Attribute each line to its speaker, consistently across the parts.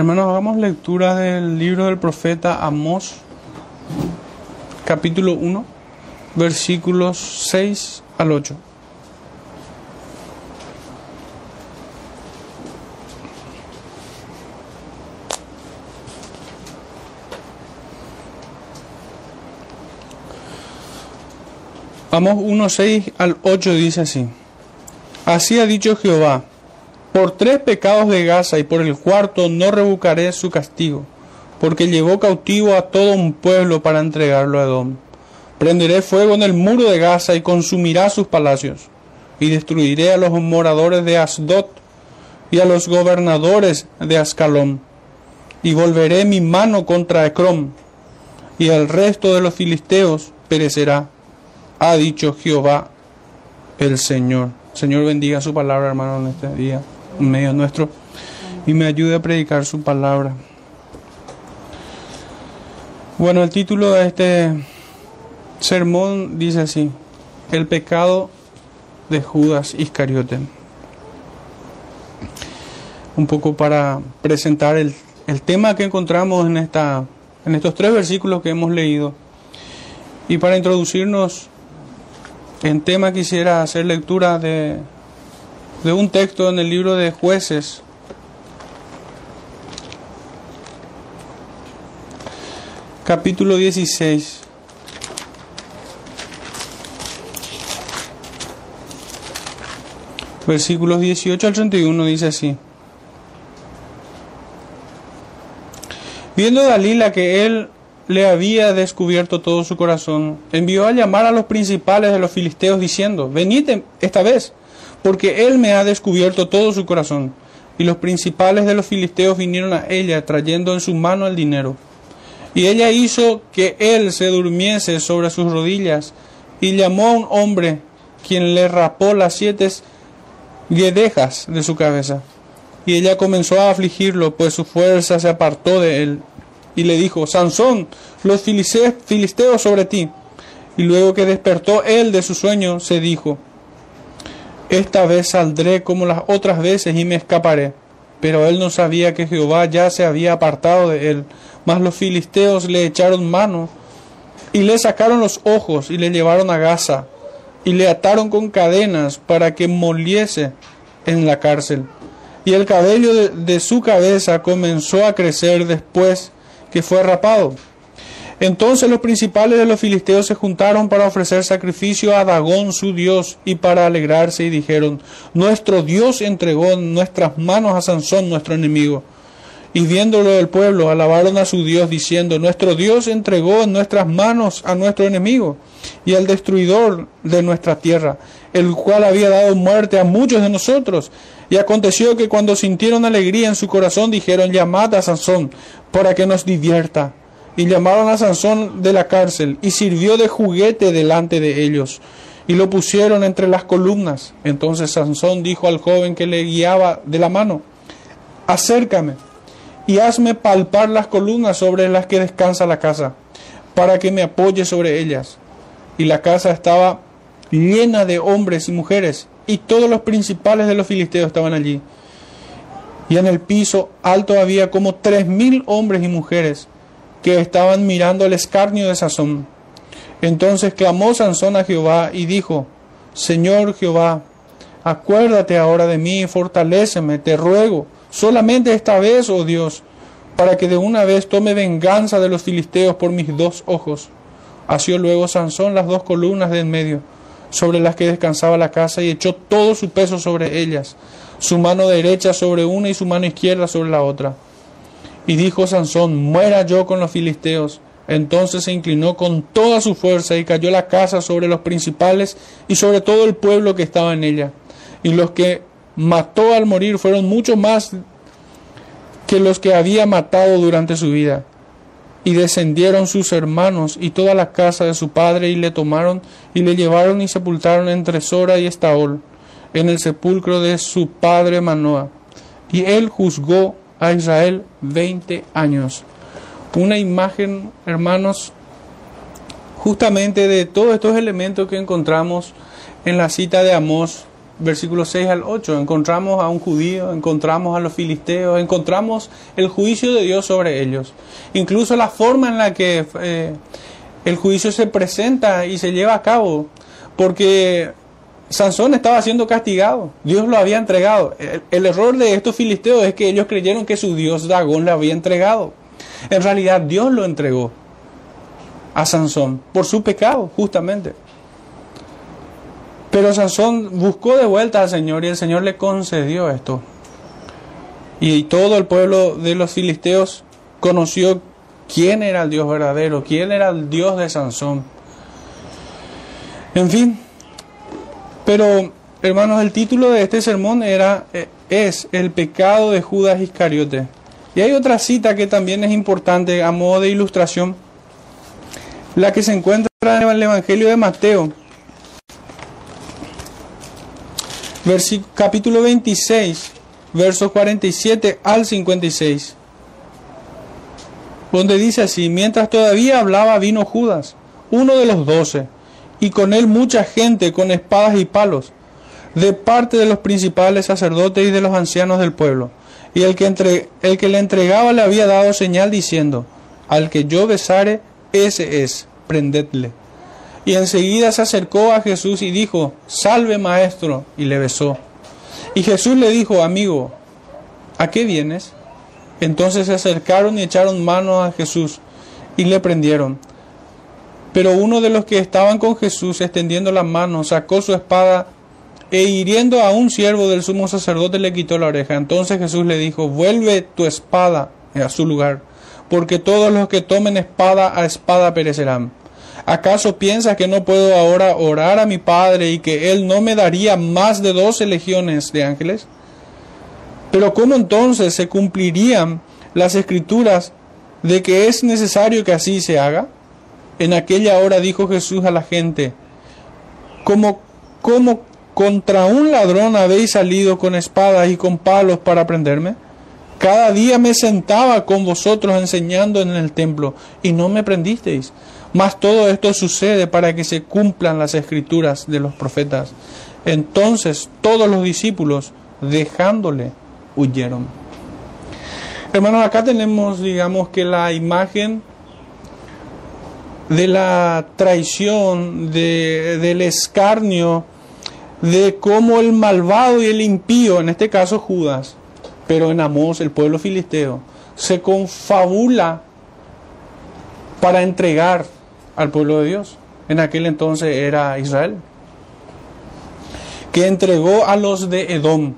Speaker 1: Hermanos, hagamos lectura del libro del profeta Amós, capítulo 1, versículos 6 al 8. Amós 1, 6 al 8 dice así. Así ha dicho Jehová, por tres pecados de Gaza y por el cuarto no revocaré su castigo, porque llevó cautivo a todo un pueblo para entregarlo a Edom. Prenderé fuego en el muro de Gaza y consumirá sus palacios, y destruiré a los moradores de Asdod y a los gobernadores de Ascalón, y volveré mi mano contra Ecrom, y el resto de los filisteos perecerá, ha dicho Jehová el Señor. Señor bendiga su palabra, hermano, en este día, medio nuestro, y me ayude a predicar su palabra. Bueno, el título de este sermón dice así, el pecado de Judas Iscariote. Un poco para presentar el, el tema que encontramos en, esta, en estos tres versículos que hemos leído. Y para introducirnos en tema quisiera hacer lectura de, de un texto en el libro de jueces. Capítulo 16. Versículos 18 al 31 dice así. Viendo Dalila que él le había descubierto todo su corazón, envió a llamar a los principales de los filisteos diciendo, venid esta vez, porque él me ha descubierto todo su corazón. Y los principales de los filisteos vinieron a ella trayendo en su mano el dinero. Y ella hizo que él se durmiese sobre sus rodillas y llamó a un hombre quien le rapó las siete guedejas de su cabeza. Y ella comenzó a afligirlo, pues su fuerza se apartó de él y le dijo, Sansón, los filisteos sobre ti. Y luego que despertó él de su sueño, se dijo, esta vez saldré como las otras veces y me escaparé. Pero él no sabía que Jehová ya se había apartado de él. Mas los filisteos le echaron mano y le sacaron los ojos y le llevaron a Gaza y le ataron con cadenas para que moliese en la cárcel. Y el cabello de, de su cabeza comenzó a crecer después que fue rapado. Entonces los principales de los filisteos se juntaron para ofrecer sacrificio a Dagón su dios y para alegrarse y dijeron, nuestro dios entregó en nuestras manos a Sansón nuestro enemigo. Y viéndolo el pueblo, alabaron a su dios diciendo, nuestro dios entregó en nuestras manos a nuestro enemigo y al destruidor de nuestra tierra, el cual había dado muerte a muchos de nosotros. Y aconteció que cuando sintieron alegría en su corazón, dijeron, llamad a Sansón para que nos divierta. Y llamaron a Sansón de la cárcel, y sirvió de juguete delante de ellos, y lo pusieron entre las columnas. Entonces Sansón dijo al joven que le guiaba de la mano, acércame y hazme palpar las columnas sobre las que descansa la casa, para que me apoye sobre ellas. Y la casa estaba llena de hombres y mujeres, y todos los principales de los filisteos estaban allí. Y en el piso alto había como tres mil hombres y mujeres que estaban mirando el escarnio de Sansón. Entonces clamó Sansón a Jehová y dijo, Señor Jehová, acuérdate ahora de mí y fortaléceme, te ruego, solamente esta vez, oh Dios, para que de una vez tome venganza de los filisteos por mis dos ojos. Asió luego Sansón las dos columnas de en medio, sobre las que descansaba la casa, y echó todo su peso sobre ellas, su mano derecha sobre una y su mano izquierda sobre la otra. Y dijo Sansón, muera yo con los filisteos. Entonces se inclinó con toda su fuerza y cayó la casa sobre los principales y sobre todo el pueblo que estaba en ella. Y los que mató al morir fueron mucho más que los que había matado durante su vida. Y descendieron sus hermanos y toda la casa de su padre y le tomaron y le llevaron y sepultaron entre Sora y Estaol en el sepulcro de su padre Manoah. Y él juzgó a Israel veinte años. Una imagen, hermanos, justamente de todos estos elementos que encontramos en la cita de Amós versículos 6 al 8. Encontramos a un judío, encontramos a los filisteos, encontramos el juicio de Dios sobre ellos. Incluso la forma en la que eh, el juicio se presenta y se lleva a cabo. Porque Sansón estaba siendo castigado, Dios lo había entregado. El, error de estos filisteos es que ellos creyeron que su Dios Dagón le había entregado. En realidad Dios lo entregó a Sansón por su pecado, justamente. Pero Sansón buscó de vuelta al Señor y el Señor le concedió esto. Y todo el pueblo de los filisteos conoció quién era el Dios verdadero, quién era el Dios de Sansón. En fin, pero hermanos, el título de este sermón era eh, es el pecado de Judas Iscariote. Y hay otra cita que también es importante a modo de ilustración, la que se encuentra en el Evangelio de Mateo, capítulo 26, versos 47 al 56, donde dice así, mientras todavía hablaba vino Judas, uno de los doce, y con él mucha gente con espadas y palos, de parte de los principales sacerdotes y de los ancianos del pueblo. Y el que, entre, el que le entregaba le había dado señal diciendo, al que yo besare, ese es, prendedle. Y enseguida se acercó a Jesús y dijo, Salve maestro, y le besó. Y Jesús le dijo, Amigo, ¿a qué vienes? Entonces se acercaron y echaron mano a Jesús y le prendieron. Pero uno de los que estaban con Jesús, extendiendo la mano, sacó su espada e hiriendo a un siervo del sumo sacerdote le quitó la oreja. Entonces Jesús le dijo, vuelve tu espada a su lugar, porque todos los que tomen espada a espada perecerán. ¿Acaso piensas que no puedo ahora orar a mi Padre y que Él no me daría más de doce legiones de ángeles? Pero ¿cómo entonces se cumplirían las escrituras de que es necesario que así se haga? En aquella hora dijo Jesús a la gente, ¿cómo, cómo contra un ladrón habéis salido con espadas y con palos para prenderme? Cada día me sentaba con vosotros enseñando en el templo y no me prendisteis. Mas todo esto sucede para que se cumplan las escrituras de los profetas. Entonces todos los discípulos, dejándole, huyeron. Hermanos, acá tenemos, digamos, que la imagen de la traición, de, del escarnio, de cómo el malvado y el impío, en este caso Judas, pero en Amós, el pueblo filisteo, se confabula para entregar al pueblo de Dios. En aquel entonces era Israel. Que entregó a los de Edom.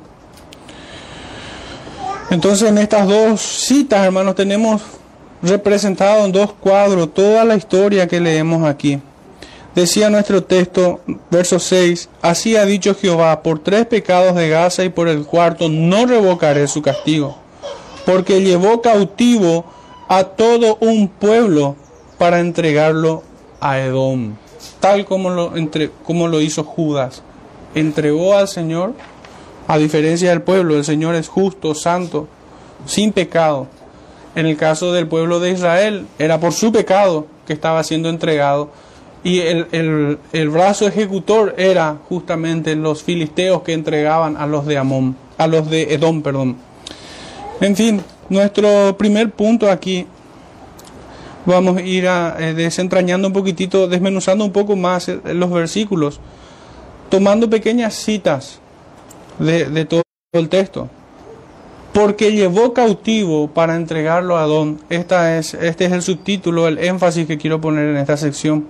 Speaker 1: Entonces en estas dos citas, hermanos, tenemos representado en dos cuadros toda la historia que leemos aquí. Decía nuestro texto, verso 6, así ha dicho Jehová, por tres pecados de Gaza y por el cuarto no revocaré su castigo, porque llevó cautivo a todo un pueblo para entregarlo a Edom, tal como lo, entre, como lo hizo Judas. Entregó al Señor, a diferencia del pueblo, el Señor es justo, santo, sin pecado. En el caso del pueblo de Israel, era por su pecado que estaba siendo entregado. Y el, el, brazo ejecutor era justamente los filisteos que entregaban a los de Amón, a los de Edom, perdón. En fin, nuestro primer punto aquí vamos a ir eh, desentrañando un poquitito, desmenuzando un poco más eh, los versículos, tomando pequeñas citas de, de todo el texto. Porque llevó cautivo para entregarlo a Adón. Esta es, este es el subtítulo, el énfasis que quiero poner en esta sección.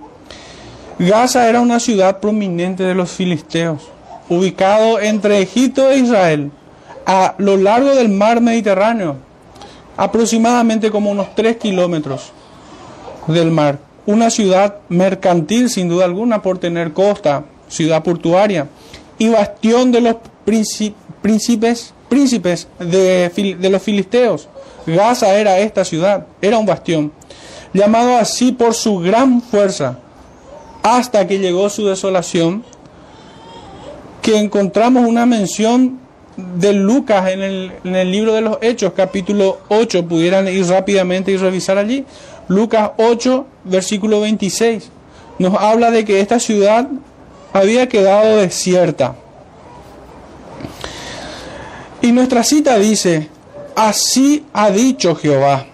Speaker 1: Gaza era una ciudad prominente de los filisteos, ubicado entre Egipto e Israel, a lo largo del mar Mediterráneo, aproximadamente como unos 3 kilómetros del mar. Una ciudad mercantil, sin duda alguna, por tener costa, ciudad portuaria, y bastión de los príncipes, príncipes de, de los filisteos. Gaza era esta ciudad, era un bastión, llamado así por su gran fuerza, hasta que llegó su desolación, que encontramos una mención de Lucas en el, en el libro de los Hechos, capítulo 8, pudieran ir rápidamente y revisar allí, Lucas 8, versículo 26, nos habla de que esta ciudad había quedado desierta. Y nuestra cita dice, así ha dicho Jehová.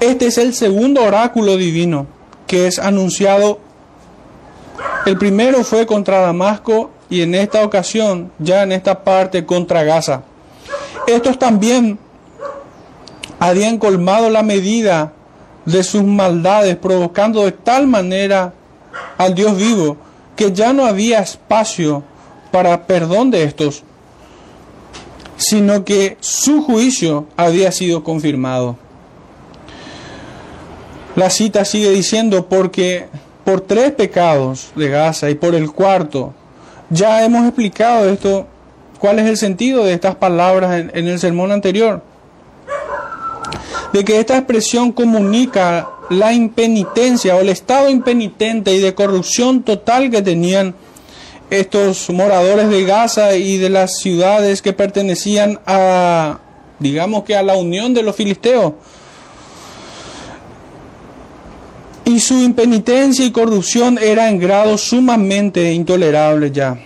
Speaker 1: Este es el segundo oráculo divino que es anunciado. El primero fue contra Damasco y en esta ocasión, ya en esta parte, contra Gaza. Estos también habían colmado la medida de sus maldades, provocando de tal manera al Dios vivo que ya no había espacio para perdón de estos, sino que su juicio había sido confirmado. La cita sigue diciendo, porque por tres pecados de Gaza y por el cuarto, ya hemos explicado esto, cuál es el sentido de estas palabras en, en el sermón anterior de que esta expresión comunica la impenitencia o el estado impenitente y de corrupción total que tenían estos moradores de Gaza y de las ciudades que pertenecían a, digamos que a la unión de los filisteos. Y su impenitencia y corrupción era en grado sumamente intolerable ya,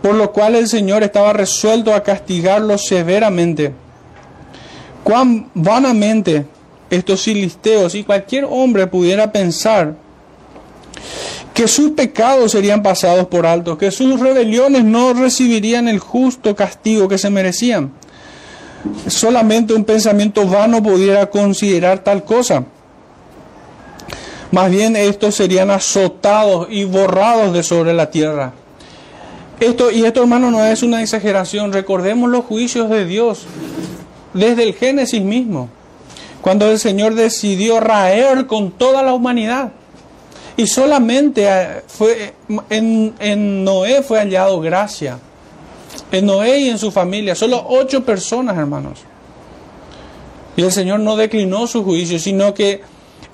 Speaker 1: por lo cual el Señor estaba resuelto a castigarlos severamente cuán vanamente estos filisteos y cualquier hombre pudiera pensar que sus pecados serían pasados por alto, que sus rebeliones no recibirían el justo castigo que se merecían. Solamente un pensamiento vano pudiera considerar tal cosa. Más bien estos serían azotados y borrados de sobre la tierra. Esto, y esto hermano no es una exageración, recordemos los juicios de Dios desde el Génesis mismo, cuando el Señor decidió raer con toda la humanidad. Y solamente eh, fue, en, en Noé fue hallado gracia. En Noé y en su familia, solo ocho personas, hermanos. Y el Señor no declinó su juicio, sino que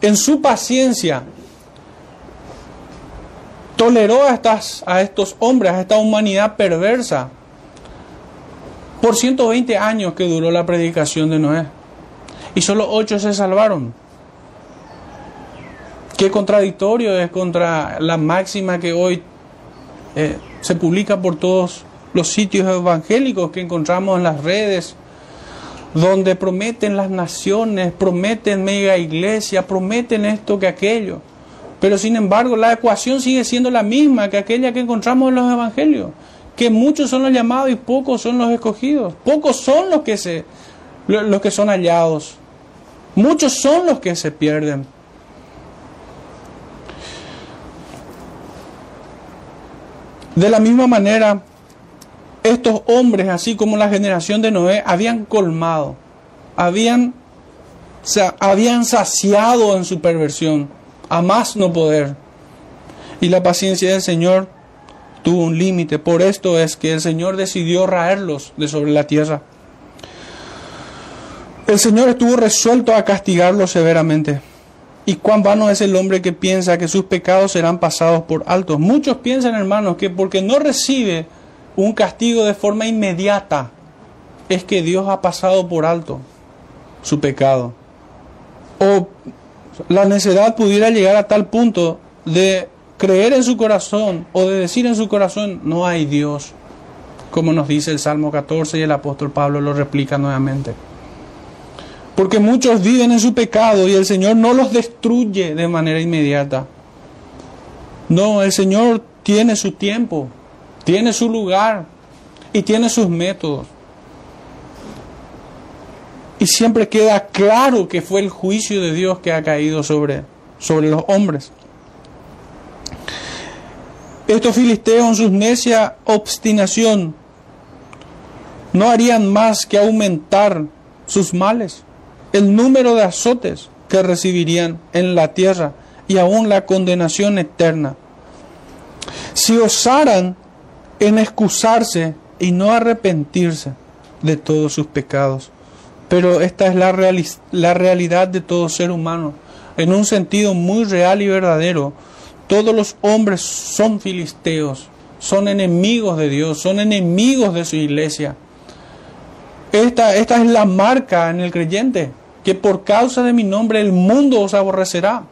Speaker 1: en su paciencia toleró a, estas, a estos hombres, a esta humanidad perversa, por 120 años que duró la predicación de Noé. Y solo ocho se salvaron. Qué contradictorio es contra la máxima que hoy eh, se publica por todos los sitios evangélicos que encontramos en las redes, donde prometen las naciones, prometen mega iglesia, prometen esto que aquello. Pero sin embargo, la ecuación sigue siendo la misma que aquella que encontramos en los evangelios que muchos son los llamados y pocos son los escogidos. Pocos son los que, se, los que son hallados. Muchos son los que se pierden. De la misma manera, estos hombres, así como la generación de Noé, habían colmado, habían, habían saciado en su perversión, a más no poder. Y la paciencia del Señor tuvo un límite. Por esto es que el Señor decidió raerlos de sobre la tierra. El Señor estuvo resuelto a castigarlos severamente. Y cuán vano es el hombre que piensa que sus pecados serán pasados por alto. Muchos piensan, hermanos, que porque no recibe un castigo de forma inmediata, es que Dios ha pasado por alto su pecado. O la necedad pudiera llegar a tal punto de creer en su corazón o de decir en su corazón, no hay Dios, como nos dice el Salmo 14 y el apóstol Pablo lo replica nuevamente. Porque muchos viven en su pecado y el Señor no los destruye de manera inmediata. No, el Señor tiene su tiempo, tiene su lugar y tiene sus métodos. Y siempre queda claro que fue el juicio de Dios que ha caído sobre, sobre los hombres. Estos filisteos en su necia obstinación no harían más que aumentar sus males, el número de azotes que recibirían en la tierra y aún la condenación eterna. Si osaran en excusarse y no arrepentirse de todos sus pecados. Pero esta es la, la realidad de todo ser humano, en un sentido muy real y verdadero todos los hombres son filisteos, son enemigos de Dios, son enemigos de su iglesia. Esta, esta es la marca en el creyente, que por causa de mi nombre el mundo os aborrecerá.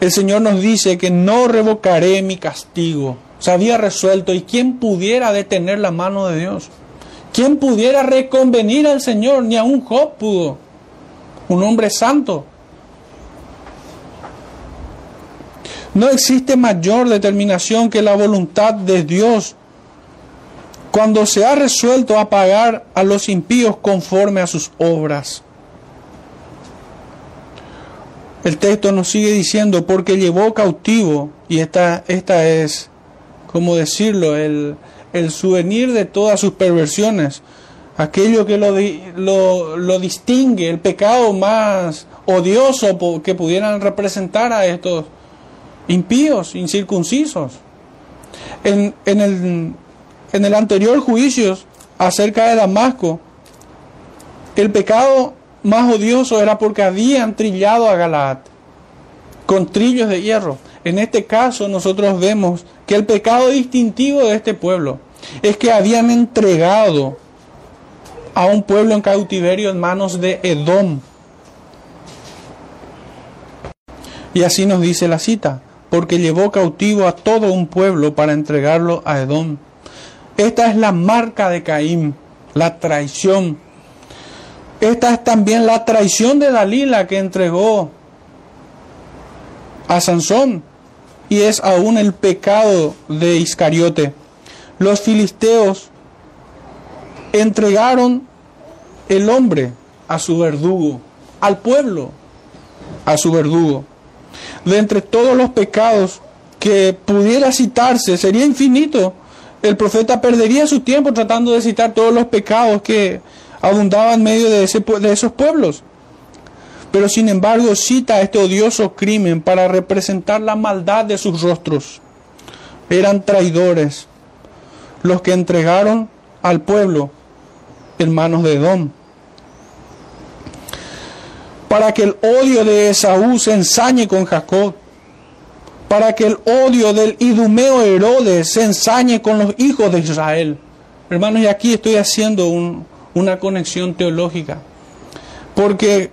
Speaker 1: El Señor nos dice que no revocaré mi castigo se había resuelto. ¿Y quién pudiera detener la mano de Dios? ¿Quién pudiera reconvenir al Señor? Ni a un Job pudo. Un hombre santo. No existe mayor determinación que la voluntad de Dios cuando se ha resuelto a pagar a los impíos conforme a sus obras. El texto nos sigue diciendo, porque llevó cautivo, y esta, esta es, como decirlo, el, el souvenir de todas sus perversiones, aquello que lo, lo, lo, distingue, el pecado más odioso que pudieran representar a estos impíos, incircuncisos. En, en, el, en el anterior juicio acerca de Damasco, el pecado más odioso era porque habían trillado a Galaad con trillos de hierro. En este caso nosotros vemos que el pecado distintivo de este pueblo es que habían entregado a un pueblo en cautiverio en manos de Edom. Y así nos dice la cita, porque llevó cautivo a todo un pueblo para entregarlo a Edom. Esta es la marca de Caín, la traición. Esta es también la traición de Dalila que entregó a Sansón y es aún el pecado de Iscariote. Los filisteos entregaron el hombre a su verdugo, al pueblo a su verdugo. De entre todos los pecados que pudiera citarse, sería infinito. El profeta perdería su tiempo tratando de citar todos los pecados que abundaban en medio de, ese, de esos pueblos. Pero sin embargo cita este odioso crimen para representar la maldad de sus rostros. Eran traidores los que entregaron al pueblo en manos de Edom. Para que el odio de Esaú se ensañe con Jacob. Para que el odio del idumeo Herodes se ensañe con los hijos de Israel. Hermanos, y aquí estoy haciendo una conexión teológica. Porque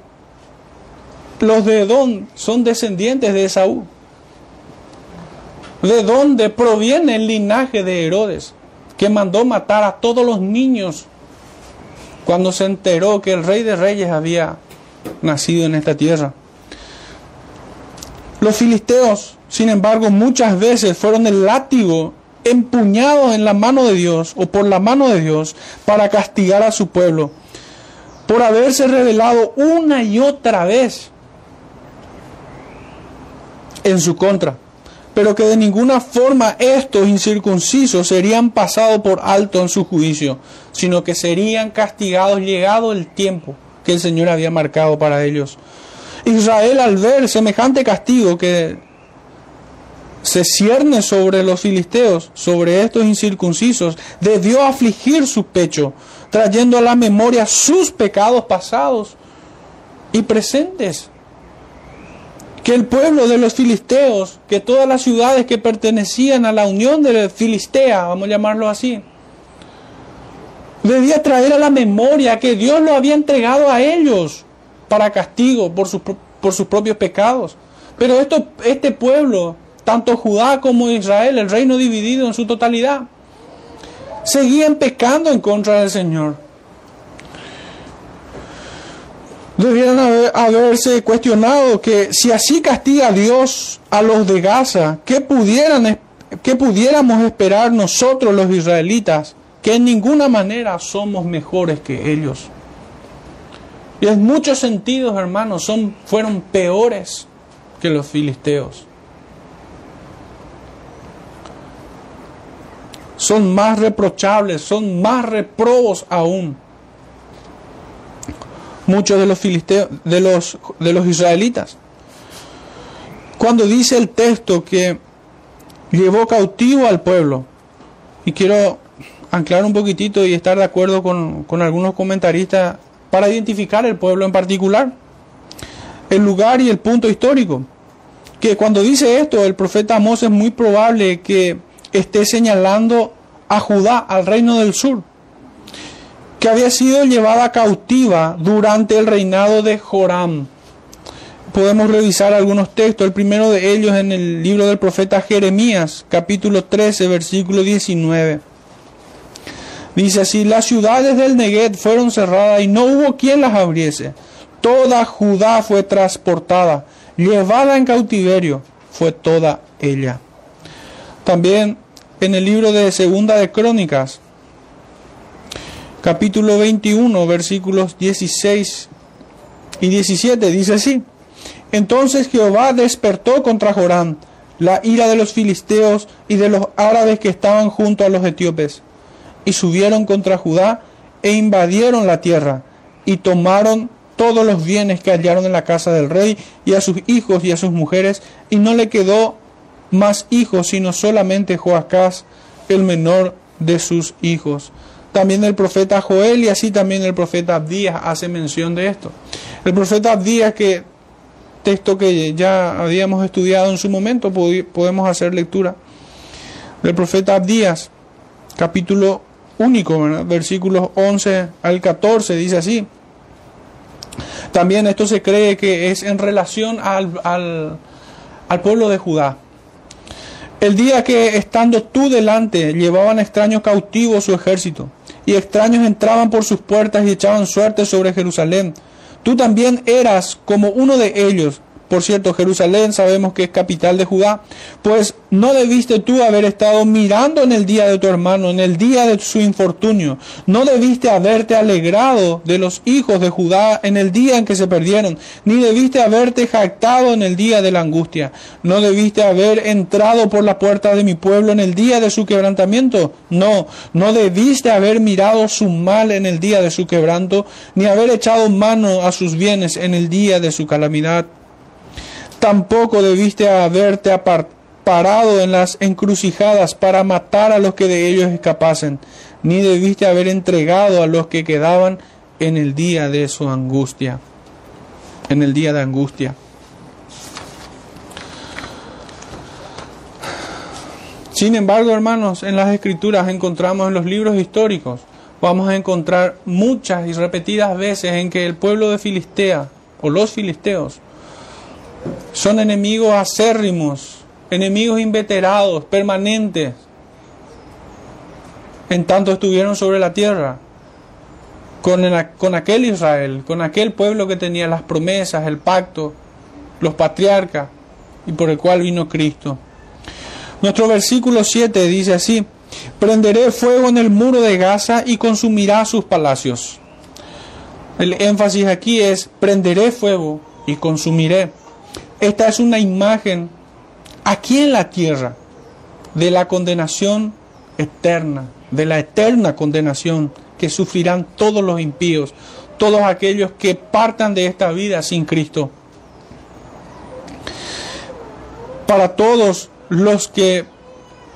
Speaker 1: los de Edom son descendientes de Esaú. ¿De dónde proviene el linaje de Herodes, que mandó matar a todos los niños cuando se enteró que el rey de reyes había nacido en esta tierra? Los filisteos, sin embargo, muchas veces fueron el látigo empuñado en la mano de Dios o por la mano de Dios para castigar a su pueblo, por haberse revelado una y otra vez en su contra, pero que de ninguna forma estos incircuncisos serían pasados por alto en su juicio, sino que serían castigados llegado el tiempo que el Señor había marcado para ellos. Israel al ver semejante castigo que se cierne sobre los filisteos, sobre estos incircuncisos, debió afligir su pecho, trayendo a la memoria sus pecados pasados y presentes que el pueblo de los filisteos, que todas las ciudades que pertenecían a la unión de Filistea, vamos a llamarlo así, debía traer a la memoria que Dios lo había entregado a ellos para castigo por, por sus propios pecados. Pero esto, este pueblo, tanto Judá como Israel, el reino dividido en su totalidad, seguían pecando en contra del Señor. debieran haberse cuestionado que si así castiga Dios a los de Gaza, ¿qué, pudieran, ¿qué pudiéramos esperar nosotros los israelitas? Que en ninguna manera somos mejores que ellos. Y en muchos sentidos, hermanos, fueron peores que los filisteos. Son más reprochables, son más reprobos aún muchos de los filisteos, de los, de los israelitas. Cuando dice el texto que llevó cautivo al pueblo, y quiero anclar un poquitito y estar de acuerdo con, con algunos comentaristas para identificar el pueblo en particular, el lugar y el punto histórico. Que cuando dice esto, el profeta Amós es muy probable que esté señalando a Judá, al reino del sur que había sido llevada cautiva durante el reinado de Joram. podemos revisar algunos textos. El primero de ellos en el libro del profeta Jeremías, capítulo 13, versículo 19. Dice así, las ciudades del Neguet fueron cerradas y no hubo quien las abriese. Toda Judá fue transportada, llevada en cautiverio, fue toda ella. También en el libro de Segunda de Crónicas, capítulo 21, versículos 16 y 17, dice así. Entonces Jehová despertó contra Joram la ira de los filisteos y de los árabes que estaban junto a los etíopes, y subieron contra Judá e invadieron la tierra, y tomaron todos los bienes que hallaron en la casa del rey, y a sus hijos y a sus mujeres, y no le quedó más hijos, sino solamente Joacás, el menor de sus hijos. También el profeta Joel y así también el profeta Abdías hace mención de esto. El profeta Abdías, que texto que ya habíamos estudiado en su momento, podemos hacer lectura del profeta Abdías, capítulo único, versículos 11 al 14, dice así. También esto se cree que es en relación al, al, al pueblo de Judá. El día que estando tú delante llevaban extraños cautivos su ejército, y extraños entraban por sus puertas y echaban suerte sobre Jerusalén, Tú también eras como uno de ellos, por cierto, Jerusalén sabemos que es capital de Judá, pues no debiste tú haber estado mirando en el día de tu hermano, en el día de su infortunio. No debiste haberte alegrado de los hijos de Judá en el día en que se perdieron, ni debiste haberte jactado en el día de la angustia. No debiste haber entrado por la puerta de mi pueblo en el día de su quebrantamiento. No, no debiste haber mirado su mal en el día de su quebranto, ni haber echado mano a sus bienes en el día de su calamidad. Tampoco debiste haberte parado en las encrucijadas para matar a los que de ellos escapasen, ni debiste haber entregado a los que quedaban en el día de su angustia, en el día de angustia. Sin embargo, hermanos, en las escrituras encontramos en los libros históricos, vamos a encontrar muchas y repetidas veces en que el pueblo de Filistea o los filisteos son enemigos acérrimos, enemigos inveterados, permanentes, en tanto estuvieron sobre la tierra, con, con aquel Israel, con aquel pueblo que tenía las promesas, el pacto, los patriarcas, y por el cual vino Cristo. Nuestro versículo 7 dice así, prenderé fuego en el muro de Gaza y consumirá sus palacios. El énfasis aquí es, prenderé fuego y consumiré. Esta es una imagen aquí en la tierra de la condenación eterna, de la eterna condenación que sufrirán todos los impíos, todos aquellos que partan de esta vida sin Cristo. Para todos los que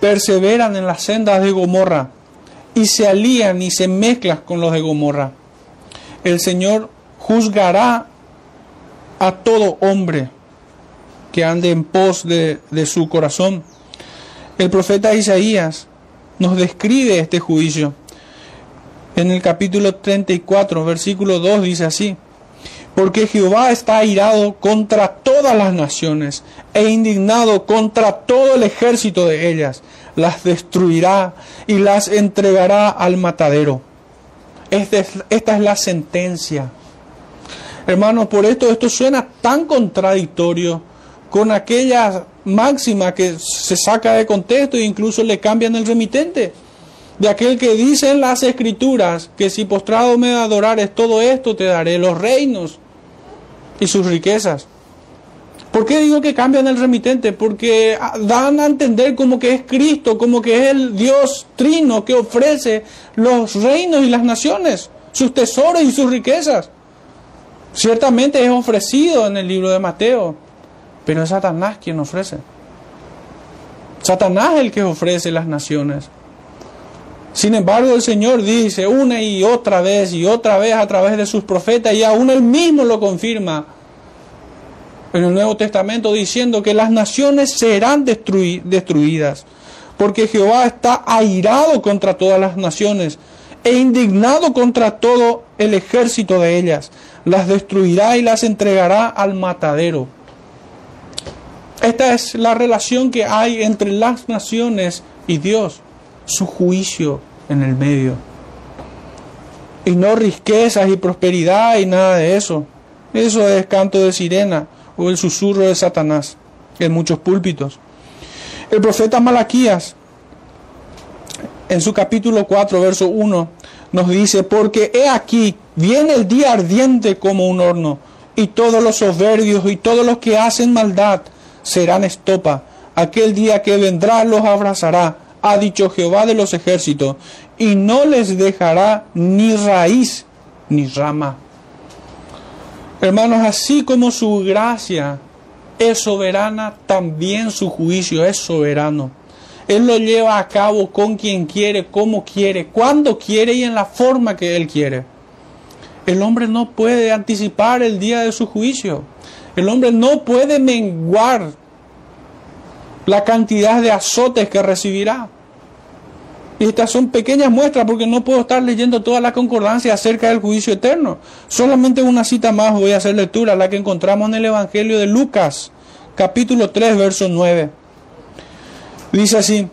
Speaker 1: perseveran en las sendas de Gomorra y se alían y se mezclan con los de Gomorra, el Señor juzgará a todo hombre que ande en pos de, su corazón. El profeta Isaías nos describe este juicio. En el capítulo 34, versículo 2 dice así, porque Jehová está airado contra todas las naciones e indignado contra todo el ejército de ellas, las destruirá y las entregará al matadero. Esta es, esta es la sentencia. Hermanos, por esto esto suena tan contradictorio con aquella máxima que se saca de contexto e incluso le cambian el remitente. De aquel que dice en las escrituras que si postrado me adorares todo esto, te daré los reinos y sus riquezas. ¿Por qué digo que cambian el remitente? Porque dan a entender como que es Cristo, como que es el Dios trino que ofrece los reinos y las naciones, sus tesoros y sus riquezas. Ciertamente es ofrecido en el libro de Mateo, pero es Satanás quien ofrece. Satanás es el que ofrece las naciones. Sin embargo, el Señor dice una y otra vez y otra vez a través de sus profetas y aún él mismo lo confirma en el Nuevo Testamento diciendo que las naciones serán destruidas porque Jehová está airado contra todas las naciones e indignado contra todo el ejército de ellas, las destruirá y las entregará al matadero. Esta es la relación que hay entre las naciones y Dios, su juicio en el medio. Y no riquezas y prosperidad y nada de eso. Eso es canto de sirena o el susurro de Satanás en muchos púlpitos. El profeta Malaquías, en su capítulo 4, verso 1, nos dice, porque he aquí, viene el día ardiente como un horno, y todos los soberbios y todos los que hacen maldad serán estopa. Aquel día que vendrá los abrazará, ha dicho Jehová de los ejércitos, y no les dejará ni raíz ni rama. Hermanos, así como su gracia es soberana, también su juicio es soberano. Él lo lleva a cabo con quien quiere, como quiere, cuando quiere y en la forma que Él quiere. El hombre no puede anticipar el día de su juicio. El hombre no puede menguar la cantidad de azotes que recibirá. Y estas son pequeñas muestras porque no puedo estar leyendo toda la concordancia acerca del juicio eterno. Solamente una cita más voy a hacer lectura, la que encontramos en el Evangelio de Lucas, capítulo 3, verso 9. Dice así,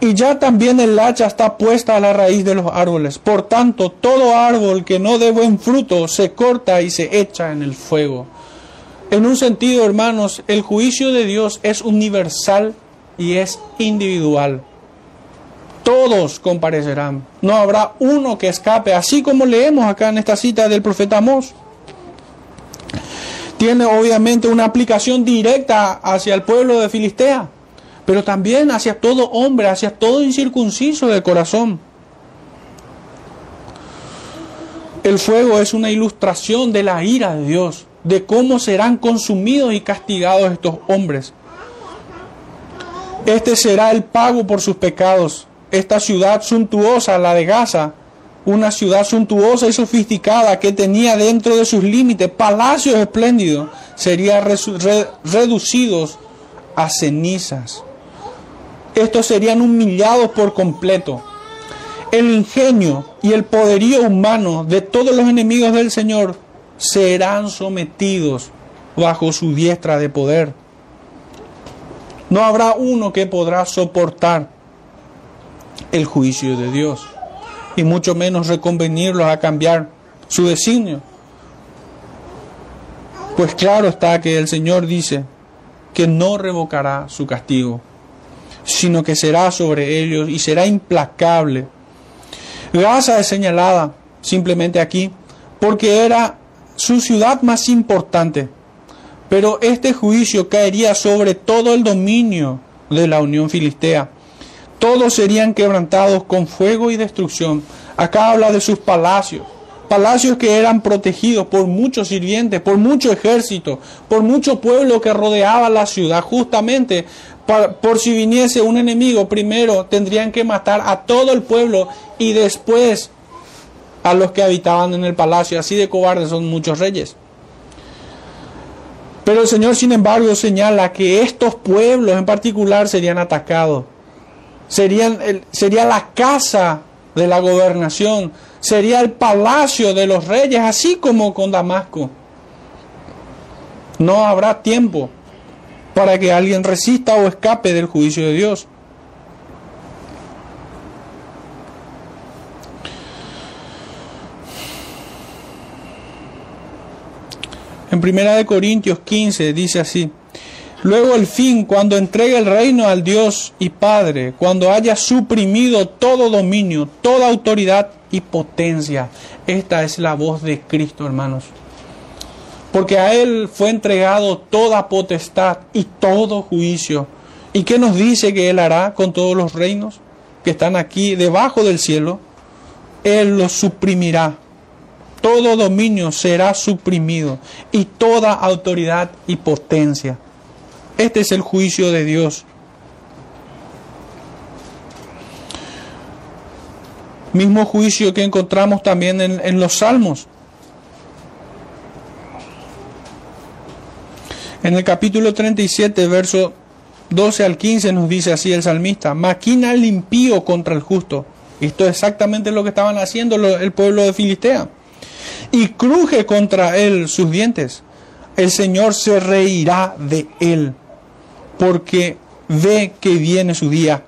Speaker 1: y ya también el hacha está puesta a la raíz de los árboles. Por tanto, todo árbol que no dé buen fruto se corta y se echa en el fuego. En un sentido, hermanos, el juicio de Dios es universal y es individual todos comparecerán. No habrá uno que escape, así como leemos acá en esta cita del profeta Amós. Tiene obviamente una aplicación directa hacia el pueblo de Filistea, pero también hacia todo hombre, hacia todo incircunciso de corazón. El fuego es una ilustración de la ira de Dios, de cómo serán consumidos y castigados estos hombres. Este será el pago por sus pecados esta ciudad suntuosa, la de Gaza, una ciudad suntuosa y sofisticada que tenía dentro de sus límites palacios espléndidos, serían reducidos a cenizas. Estos serían humillados por completo. El ingenio y el poderío humano de todos los enemigos del Señor serán sometidos bajo su diestra de poder. No habrá uno que podrá soportar el juicio de Dios y mucho menos reconvenirlos a cambiar su designio. Pues claro está que el Señor dice que no revocará su castigo, sino que será sobre ellos y será implacable. Gaza es señalada simplemente aquí porque era su ciudad más importante, pero este juicio caería sobre todo el dominio de la Unión Filistea. Todos serían quebrantados con fuego y destrucción. Acá habla de sus palacios, palacios que eran protegidos por muchos sirvientes, por mucho ejército, por mucho pueblo que rodeaba la ciudad, justamente por si viniese un enemigo, primero tendrían que matar a todo el pueblo y después a los que habitaban en el palacio. Así de cobardes son muchos reyes. Pero el Señor, sin embargo, señala que estos pueblos en particular serían atacados serían sería la casa de la gobernación, sería el palacio de los reyes, así como con Damasco. No habrá tiempo para que alguien resista o escape del juicio de Dios. En Primera de Corintios 15 dice así: Luego el fin, cuando entregue el reino al Dios y Padre, cuando haya suprimido todo dominio, toda autoridad y potencia. Esta es la voz de Cristo, hermanos. Porque a Él fue entregado toda potestad y todo juicio. ¿Y qué nos dice que Él hará con todos los reinos que están aquí debajo del cielo? Él los suprimirá. Todo dominio será suprimido y toda autoridad y potencia. Este es el juicio de Dios. Mismo juicio que encontramos también en, los salmos. En el capítulo 37, verso 12 al 15 nos dice así el salmista, maquina el impío contra el justo, Esto es exactamente lo que estaban haciendo el pueblo de Filistea. Y cruje contra él sus dientes. El Señor se reirá de él, porque ve que viene su día.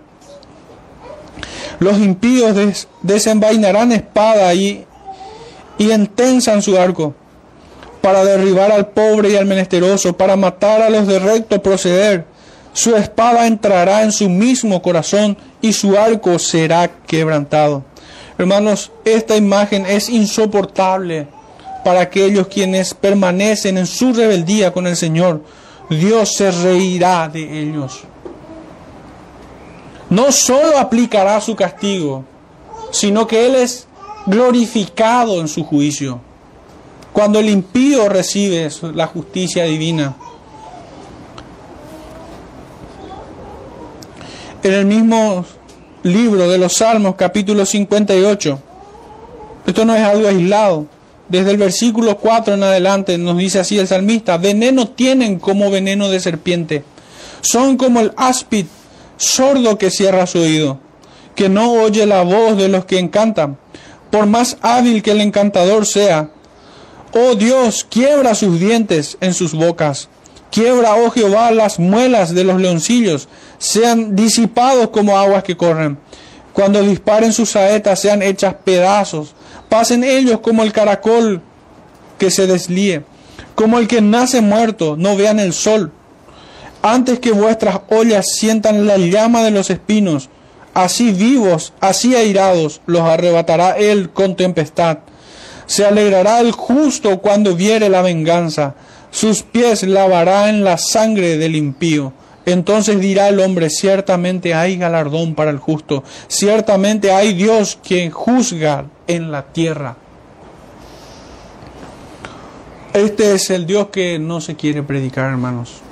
Speaker 1: Los impíos desenvainarán espada y, y entensan su arco para derribar al pobre y al menesteroso, para matar a los de recto proceder. Su espada entrará en su mismo corazón y su arco será quebrantado. Hermanos, esta imagen es insoportable para aquellos quienes permanecen en su rebeldía con el Señor. Dios se reirá de ellos. No solo aplicará su castigo, sino que Él es glorificado en su juicio. Cuando el impío recibe la justicia divina. En el mismo libro de los Salmos, capítulo 58, esto no es algo aislado. Desde el versículo 4 en adelante nos dice así el salmista, veneno tienen como veneno de serpiente, son como el áspid sordo que cierra su oído, que no oye la voz de los que encantan, por más hábil que el encantador sea, Oh Dios, quiebra sus dientes en sus bocas. Quiebra, oh Jehová, las muelas de los leoncillos, sean disipados como aguas que corren. Cuando disparen sus saetas, sean hechas pedazos. Pasen ellos como el caracol que se deslíe, como el que nace muerto, no vean el sol. Antes que vuestras ollas sientan la llama de los espinos, así vivos, así airados, los arrebatará él con tempestad. Se alegrará el justo cuando viere la venganza. Sus pies lavará en la sangre del impío. Entonces dirá el hombre, ciertamente hay galardón para el justo, ciertamente hay Dios quien juzga en la tierra. Este es el Dios que no se quiere predicar, hermanos.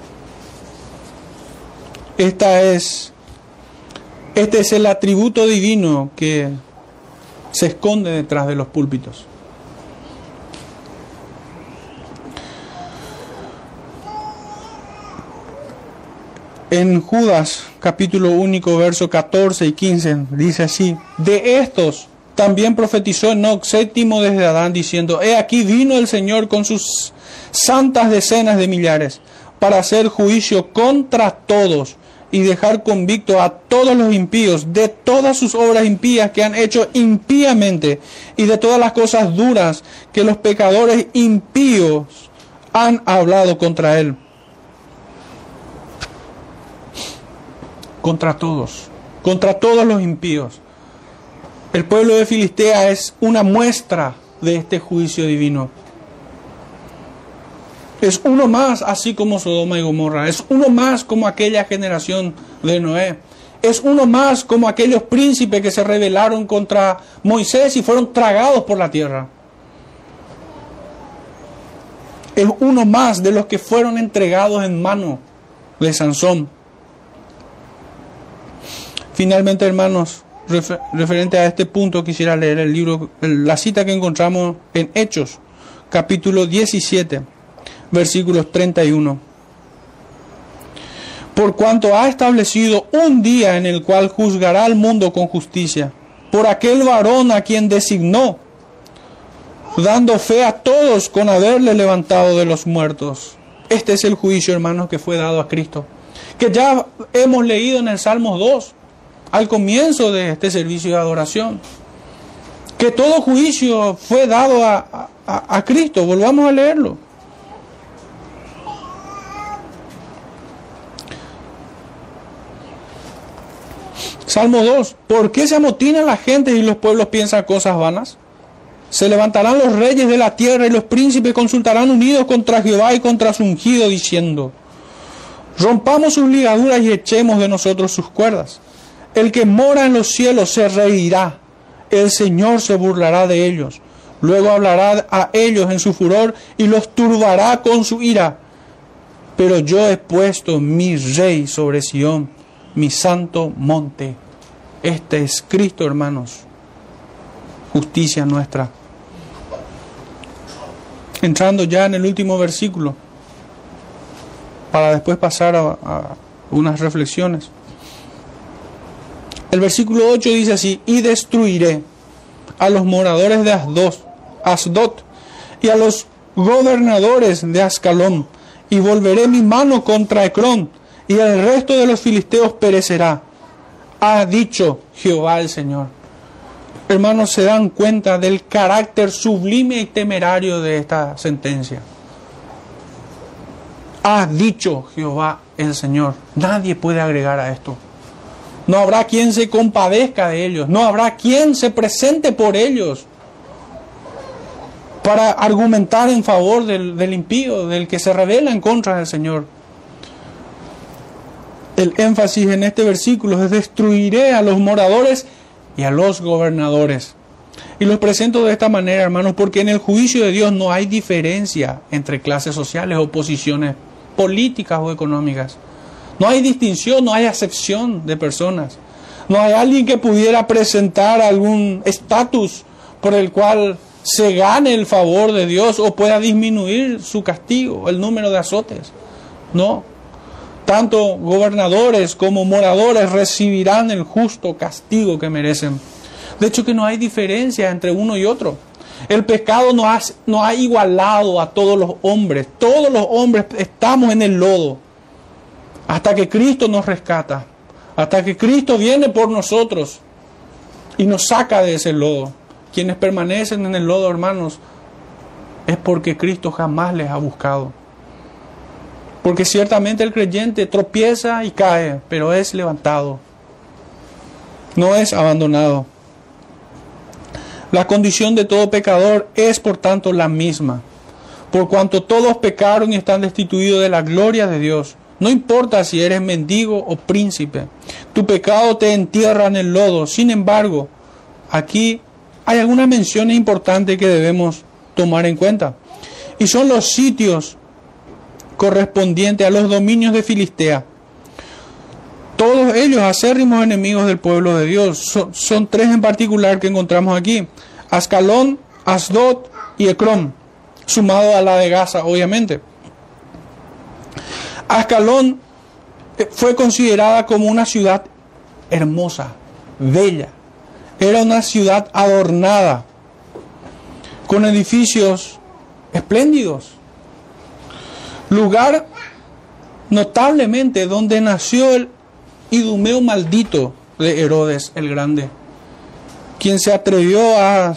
Speaker 1: Esta es, este es el atributo divino que se esconde detrás de los púlpitos. En Judas capítulo único, verso 14 y 15, dice así, de estos también profetizó Enoch séptimo desde Adán, diciendo, he aquí vino el Señor con sus santas decenas de millares para hacer juicio contra todos y dejar convicto a todos los impíos de todas sus obras impías que han hecho impíamente y de todas las cosas duras que los pecadores impíos han hablado contra él contra todos, contra todos los impíos. El pueblo de Filistea es una muestra de este juicio divino. Es uno más, así como Sodoma y Gomorra. Es uno más como aquella generación de Noé. Es uno más como aquellos príncipes que se rebelaron contra Moisés y fueron tragados por la tierra. Es uno más de los que fueron entregados en mano de Sansón. Finalmente, hermanos, referente a este punto, quisiera leer el libro, la cita que encontramos en Hechos, capítulo 17, versículos 31. Por cuanto ha establecido un día en el cual juzgará al mundo con justicia, por aquel varón a quien designó, dando fe a todos con haberle levantado de los muertos. Este es el juicio, hermanos, que fue dado a Cristo, que ya hemos leído en el Salmo 2 al comienzo de este servicio de adoración. Que todo juicio fue dado a, a, Cristo. Volvamos a leerlo. Salmo 2. ¿Por qué se amotina la gente y los pueblos piensan cosas vanas? Se levantarán los reyes de la tierra y los príncipes consultarán unidos contra Jehová y contra su ungido, diciendo, rompamos sus ligaduras y echemos de nosotros sus cuerdas. El que mora en los cielos se reirá, el Señor se burlará de ellos. Luego hablará a ellos en su furor y los turbará con su ira. Pero yo he puesto mi rey sobre Sión, mi santo monte. Este es Cristo, hermanos. Justicia nuestra. Entrando ya en el último versículo, para después pasar a, a unas reflexiones. El versículo 8 dice así, y destruiré a los moradores de Asdod, Asdod y a los gobernadores de Ascalón, y volveré mi mano contra Ecrón, y el resto de los filisteos perecerá. Ha dicho Jehová el Señor. Hermanos, se dan cuenta del carácter sublime y temerario de esta sentencia. Ha dicho Jehová el Señor. Nadie puede agregar a esto. No habrá quien se compadezca de ellos. No habrá quien se presente por ellos para argumentar en favor del, del impío, del que se revela en contra del Señor. El énfasis en este versículo es destruiré a los moradores y a los gobernadores. Y los presento de esta manera, hermanos, porque en el juicio de Dios no hay diferencia entre clases sociales o posiciones políticas o económicas. No hay distinción, no hay acepción de personas. No hay alguien que pudiera presentar algún estatus por el cual se gane el favor de Dios o pueda disminuir su castigo, el número de azotes. No. Tanto gobernadores como moradores recibirán el justo castigo que merecen. De hecho que no hay diferencia entre uno y otro. El pecado no ha, no ha igualado a todos los hombres. Todos los hombres estamos en el lodo. Hasta que Cristo nos rescata. Hasta que Cristo viene por nosotros y nos saca de ese lodo. Quienes permanecen en el lodo, hermanos, es porque Cristo jamás les ha buscado. Porque ciertamente el creyente tropieza y cae, pero es levantado. No es abandonado. La condición de todo pecador es por tanto la misma. Por cuanto todos pecaron y están destituidos de la gloria de Dios. No importa si eres mendigo o príncipe. Tu pecado te entierra en el lodo. Sin embargo, aquí hay algunas menciones importantes que debemos tomar en cuenta. Y son los sitios correspondientes a los dominios de Filistea. Todos ellos acérrimos enemigos del pueblo de Dios. Son, tres en particular que encontramos aquí. Ascalón, Asdod y Ecrón, sumado a la de Gaza, obviamente. Ascalón eh, fue considerada como una ciudad hermosa, bella, era una ciudad adornada, con edificios espléndidos. Lugar notablemente donde nació el idumeo maldito de Herodes el Grande, quien se atrevió a,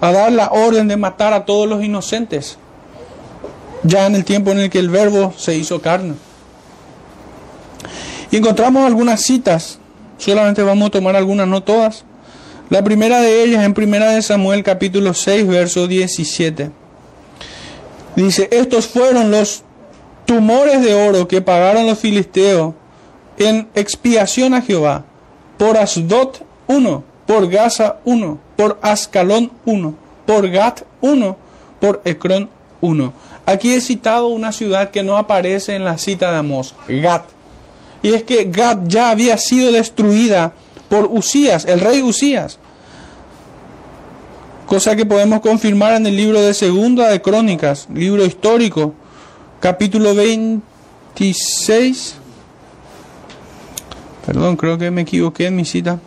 Speaker 1: a dar la orden de matar a todos los inocentes, ya en el tiempo en el que el verbo se hizo carne. Y encontramos algunas citas Solamente vamos a tomar algunas, no todas. La primera de ellas en Primera de Samuel capítulo 6, verso 17. Dice, estos fueron los tumores de oro que pagaron los filisteos en expiación a Jehová. Por Asdod uno, por Gaza uno, por Ascalón uno, por Gat uno, por Ecrón uno. Aquí he citado una ciudad que no aparece en la cita de Amós, Gat. Y es que Gad ya había sido destruida por Usías, el rey Usías. Cosa que podemos confirmar en el libro de Segunda de Crónicas, libro histórico, capítulo 26. Perdón, creo que me equivoqué en mi cita.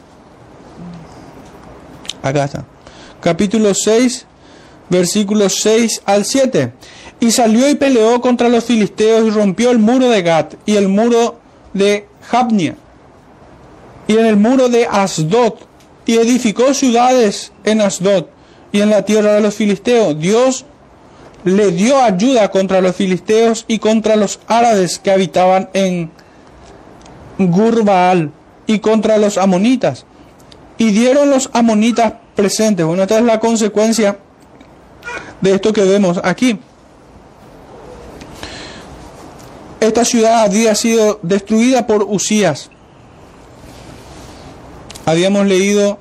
Speaker 1: Acá está. Capítulo 6, versículos 6 al 7. Y salió y peleó contra los filisteos y rompió el muro de Gat y el muro de Jabnia y en el muro de Asdod y edificó ciudades en Asdod y en la tierra de los filisteos. Dios le dio ayuda contra los filisteos y contra los árabes que habitaban en Gurbaal y contra los amonitas. Y dieron los amonitas presentes. Bueno, esta es la consecuencia de esto que vemos aquí. Esta ciudad había sido destruida por Usías. Habíamos leído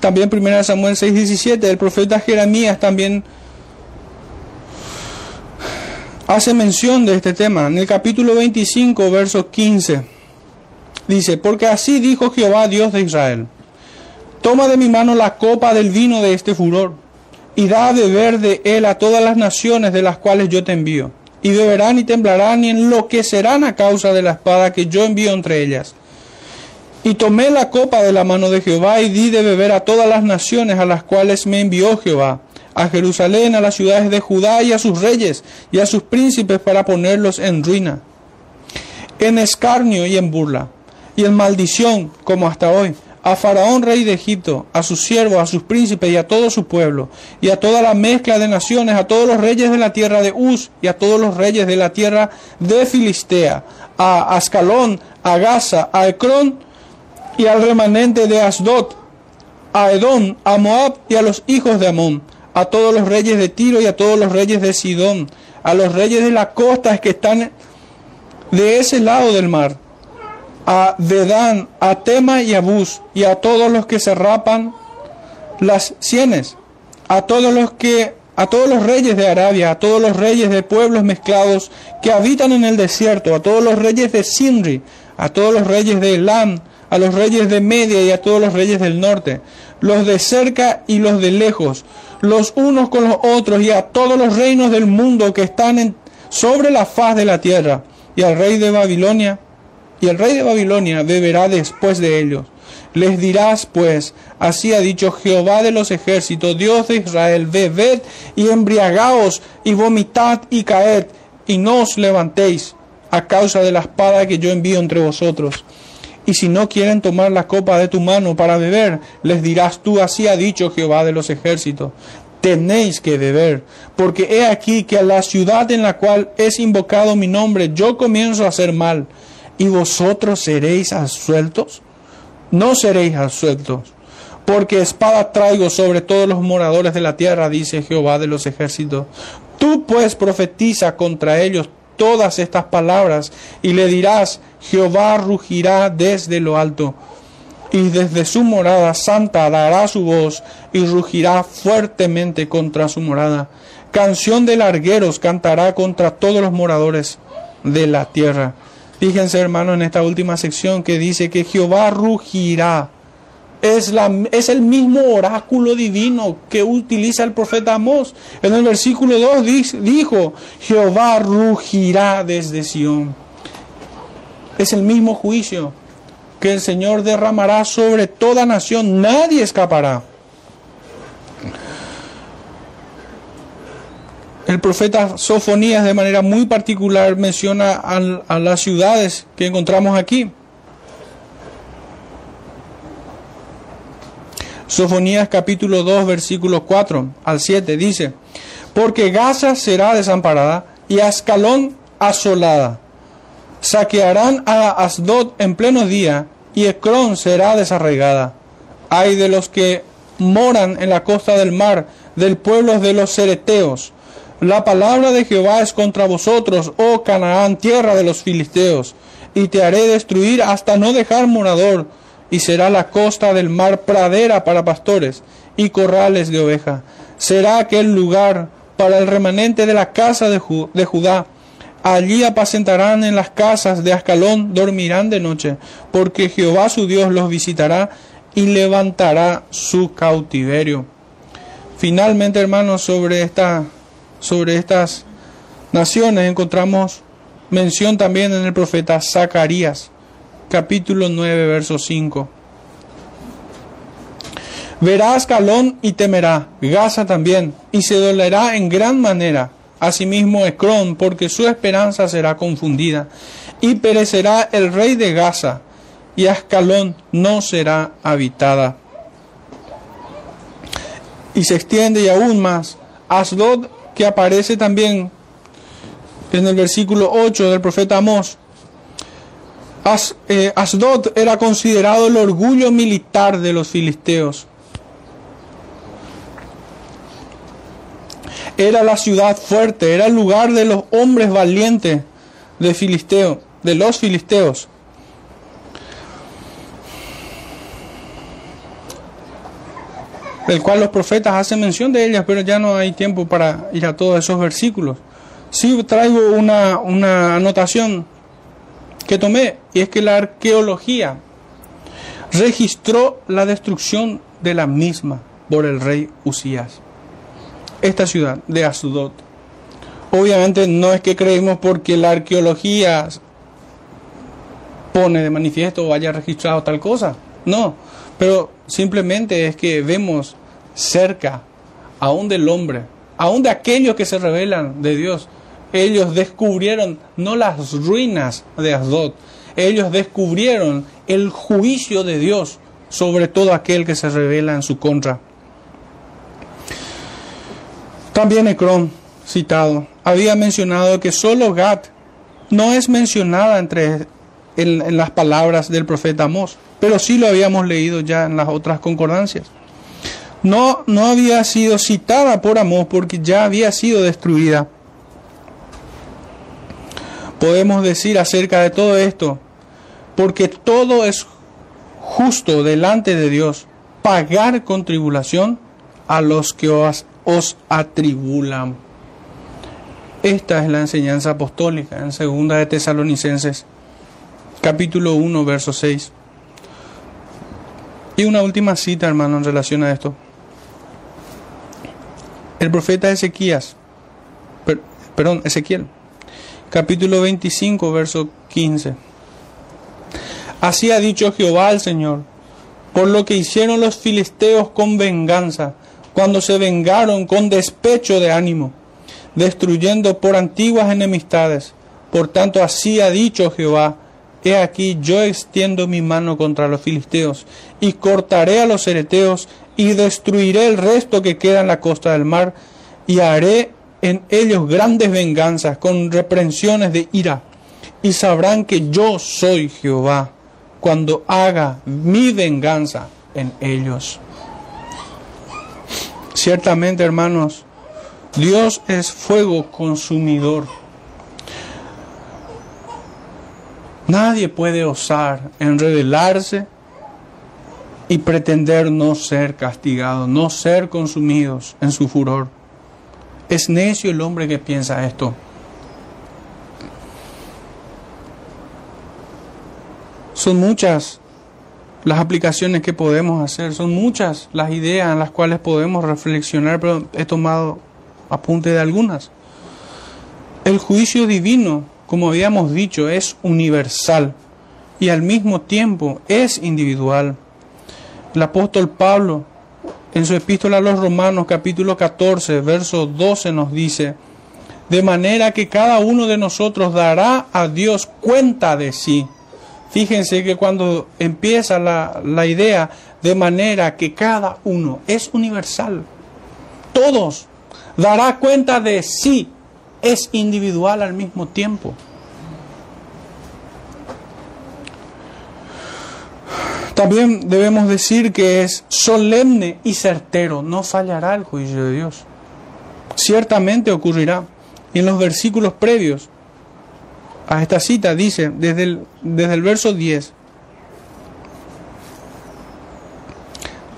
Speaker 1: también 1 Samuel 6:17, el profeta Jeremías también hace mención de este tema. En el capítulo 25, verso 15, dice, porque así dijo Jehová, Dios de Israel, toma de mi mano la copa del vino de este furor y da de beber de él a todas las naciones de las cuales yo te envío y beberán y temblarán y enloquecerán a causa de la espada que yo envío entre ellas. Y tomé la copa de la mano de Jehová y di de beber a todas las naciones a las cuales me envió Jehová, a Jerusalén, a las ciudades de Judá y a sus reyes y a sus príncipes para ponerlos en ruina, en escarnio y en burla, y en maldición como hasta hoy a Faraón rey de Egipto, a sus siervos, a sus príncipes y a todo su pueblo, y a toda la mezcla de naciones, a todos los reyes de la tierra de Uz y a todos los reyes de la tierra de Filistea, a Ascalón, a Gaza, a Ecrón y al remanente de Asdod, a Edom, a Moab y a los hijos de Amón, a todos los reyes de Tiro y a todos los reyes de Sidón, a los reyes de la costa que están de ese lado del mar a Dedán, a Tema y a Bus, y a todos los que se rapan las sienes, a todos los que a todos los reyes de Arabia, a todos los reyes de pueblos mezclados que habitan en el desierto, a todos los reyes de Sinri, a todos los reyes de Elam, a los reyes de Media y a todos los reyes del norte, los de cerca y los de lejos, los unos con los otros y a todos los reinos del mundo que están sobre la faz de la tierra, y al rey de Babilonia, y el rey de Babilonia beberá después de ellos. Les dirás pues, así ha dicho Jehová de los ejércitos, Dios de Israel, bebed y embriagaos y vomitad y caed y no os levantéis a causa de la espada que yo envío entre vosotros. Y si no quieren tomar la copa de tu mano para beber, les dirás tú, así ha dicho Jehová de los ejércitos, tenéis que beber, porque he aquí que a la ciudad en la cual es invocado mi nombre yo comienzo a hacer mal y vosotros seréis asueltos? No seréis asueltos, porque espada traigo sobre todos los moradores de la tierra, dice Jehová de los ejércitos. Tú pues profetiza contra ellos todas estas palabras y le dirás, Jehová rugirá desde lo alto y desde su morada santa dará su voz y rugirá fuertemente contra su morada. Canción de largueros cantará contra todos los moradores de la tierra. Fíjense, hermano, en esta última sección que dice que Jehová rugirá. Es, la, es el mismo oráculo divino que utiliza el profeta Amós. En el versículo 2 dijo, Jehová rugirá desde Sión. Es el mismo juicio que el Señor derramará sobre toda nación. Nadie escapará. El profeta Sofonías de manera muy particular menciona a, las ciudades que encontramos aquí. Sofonías capítulo 2 versículo 4 al 7 dice, porque Gaza será desamparada y Ascalón asolada. Saquearán a Asdod en pleno día y Ecrón será desarraigada. Hay de los que moran en la costa del mar, del pueblo de los cereteos la palabra de Jehová es contra vosotros, oh Canaán, tierra de los filisteos, y te haré destruir hasta no dejar morador, y será la costa del mar pradera para pastores y corrales de oveja. Será aquel lugar para el remanente de la casa de, de Judá. Allí apacentarán en las casas de Ascalón, dormirán de noche, porque Jehová su Dios los visitará y levantará su cautiverio. Finalmente, hermanos, sobre esta sobre estas naciones encontramos mención también en el profeta Zacarías, capítulo 9, verso 5. Verá Ascalón y temerá, Gaza también, y se dolerá en gran manera. Asimismo Ecrón, porque su esperanza será confundida, y perecerá el rey de Gaza, y Ascalón no será habitada. Y se extiende y aún más. Asdod que aparece también en el versículo 8 del profeta Amós. Eh, Asdod era considerado el orgullo militar de los filisteos. Era la ciudad fuerte, era el lugar de los hombres valientes de Filisteo, de los filisteos. Del cual los profetas hacen mención de ellas, pero ya no hay tiempo para ir a todos esos versículos. Sí traigo una, una anotación que tomé, y es que la arqueología registró la destrucción de la misma por el rey Usías. Esta ciudad de Asudot. Obviamente no es que creemos porque la arqueología pone de manifiesto o haya registrado tal cosa. No, pero simplemente es que vemos cerca aún del hombre, aún de aquellos que se revelan de Dios. Ellos descubrieron no las ruinas de Asdod, ellos descubrieron el juicio de Dios sobre todo aquel que se revela en su contra. También Ecrón, citado, había mencionado que solo Gad no es mencionada entre en, las palabras del profeta Amós, pero sí lo habíamos leído ya en las otras concordancias. No, no había sido citada por Amós porque ya había sido destruida. Podemos decir acerca de todo esto, porque todo es justo delante de Dios, pagar con tribulación a los que os, os atribulan. Esta es la enseñanza apostólica en segunda de Tesalonicenses, capítulo 1, verso 6. Y una última cita, hermano, en relación a esto. El profeta Ezequías, perdón, Ezequiel, capítulo 25, verso 15. Así ha dicho Jehová al Señor, por lo que hicieron los filisteos con venganza, cuando se vengaron con despecho de ánimo destruyendo por antiguas enemistades. Por tanto, así ha dicho Jehová, he aquí yo extiendo mi mano contra los filisteos, y cortaré a los ereteos, y destruiré el resto que queda en la costa del mar, y haré en ellos grandes venganzas con reprensiones de ira, y sabrán que yo soy Jehová, cuando haga mi venganza en ellos. Ciertamente, hermanos, Dios es fuego consumidor. Nadie puede osar en rebelarse y pretender no ser castigados, no ser consumidos en su furor. Es necio el hombre que piensa esto. Son muchas las aplicaciones que podemos hacer, son muchas las ideas en las cuales podemos reflexionar, pero he tomado apunte de algunas. El juicio divino, como habíamos dicho, es universal y al mismo tiempo es individual. El apóstol Pablo, en su epístola a los Romanos capítulo 14, verso 12 nos dice, de manera que cada uno de nosotros dará a Dios cuenta de sí. Fíjense que cuando empieza la, la idea de manera que cada uno es universal, todos dará cuenta de sí, es individual al mismo tiempo. También debemos decir que es solemne y certero, no fallará el juicio de Dios. Ciertamente ocurrirá. Y en los versículos previos a esta cita dice, desde el, desde el verso 10,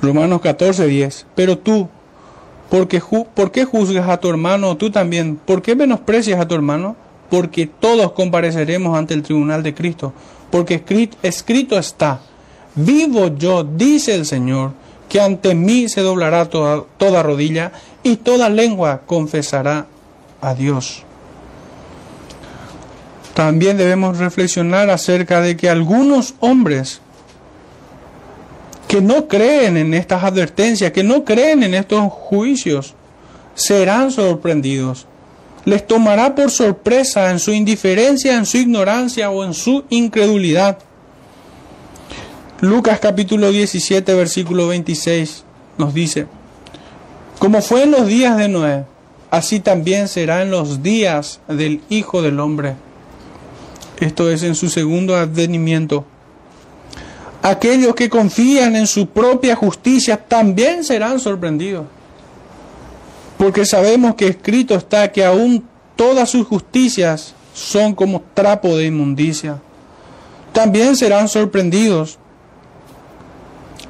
Speaker 1: Romanos 14, 10, pero tú, porque, ¿Por qué juzgas a tu hermano tú también? ¿Por qué menosprecias a tu hermano? Porque todos compareceremos ante el tribunal de Cristo. Porque escrito, escrito está, vivo yo, dice el Señor, que ante mí se doblará toda, toda rodilla y toda lengua confesará a Dios. También debemos reflexionar acerca de que algunos hombres que no creen en estas advertencias, que no creen en estos juicios, serán sorprendidos. Les tomará por sorpresa en su indiferencia, en su ignorancia o en su incredulidad. Lucas capítulo 17, versículo 26 nos dice, como fue en los días de Noé, así también será en los días del Hijo del Hombre. Esto es en su segundo advenimiento. Aquellos que confían en su propia justicia también serán sorprendidos. Porque sabemos que escrito está que aún todas sus justicias son como trapo de inmundicia. También serán sorprendidos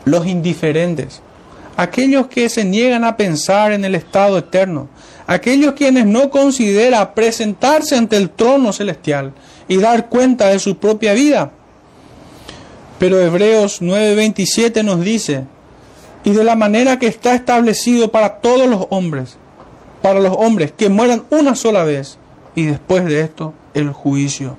Speaker 1: los indiferentes, aquellos que se niegan a pensar en el estado eterno, aquellos quienes no consideran presentarse ante el trono celestial y dar cuenta de su propia vida pero Hebreos 9:27 nos dice, y de la manera que está establecido para todos los hombres, para los hombres que mueran una sola vez y después de esto el juicio.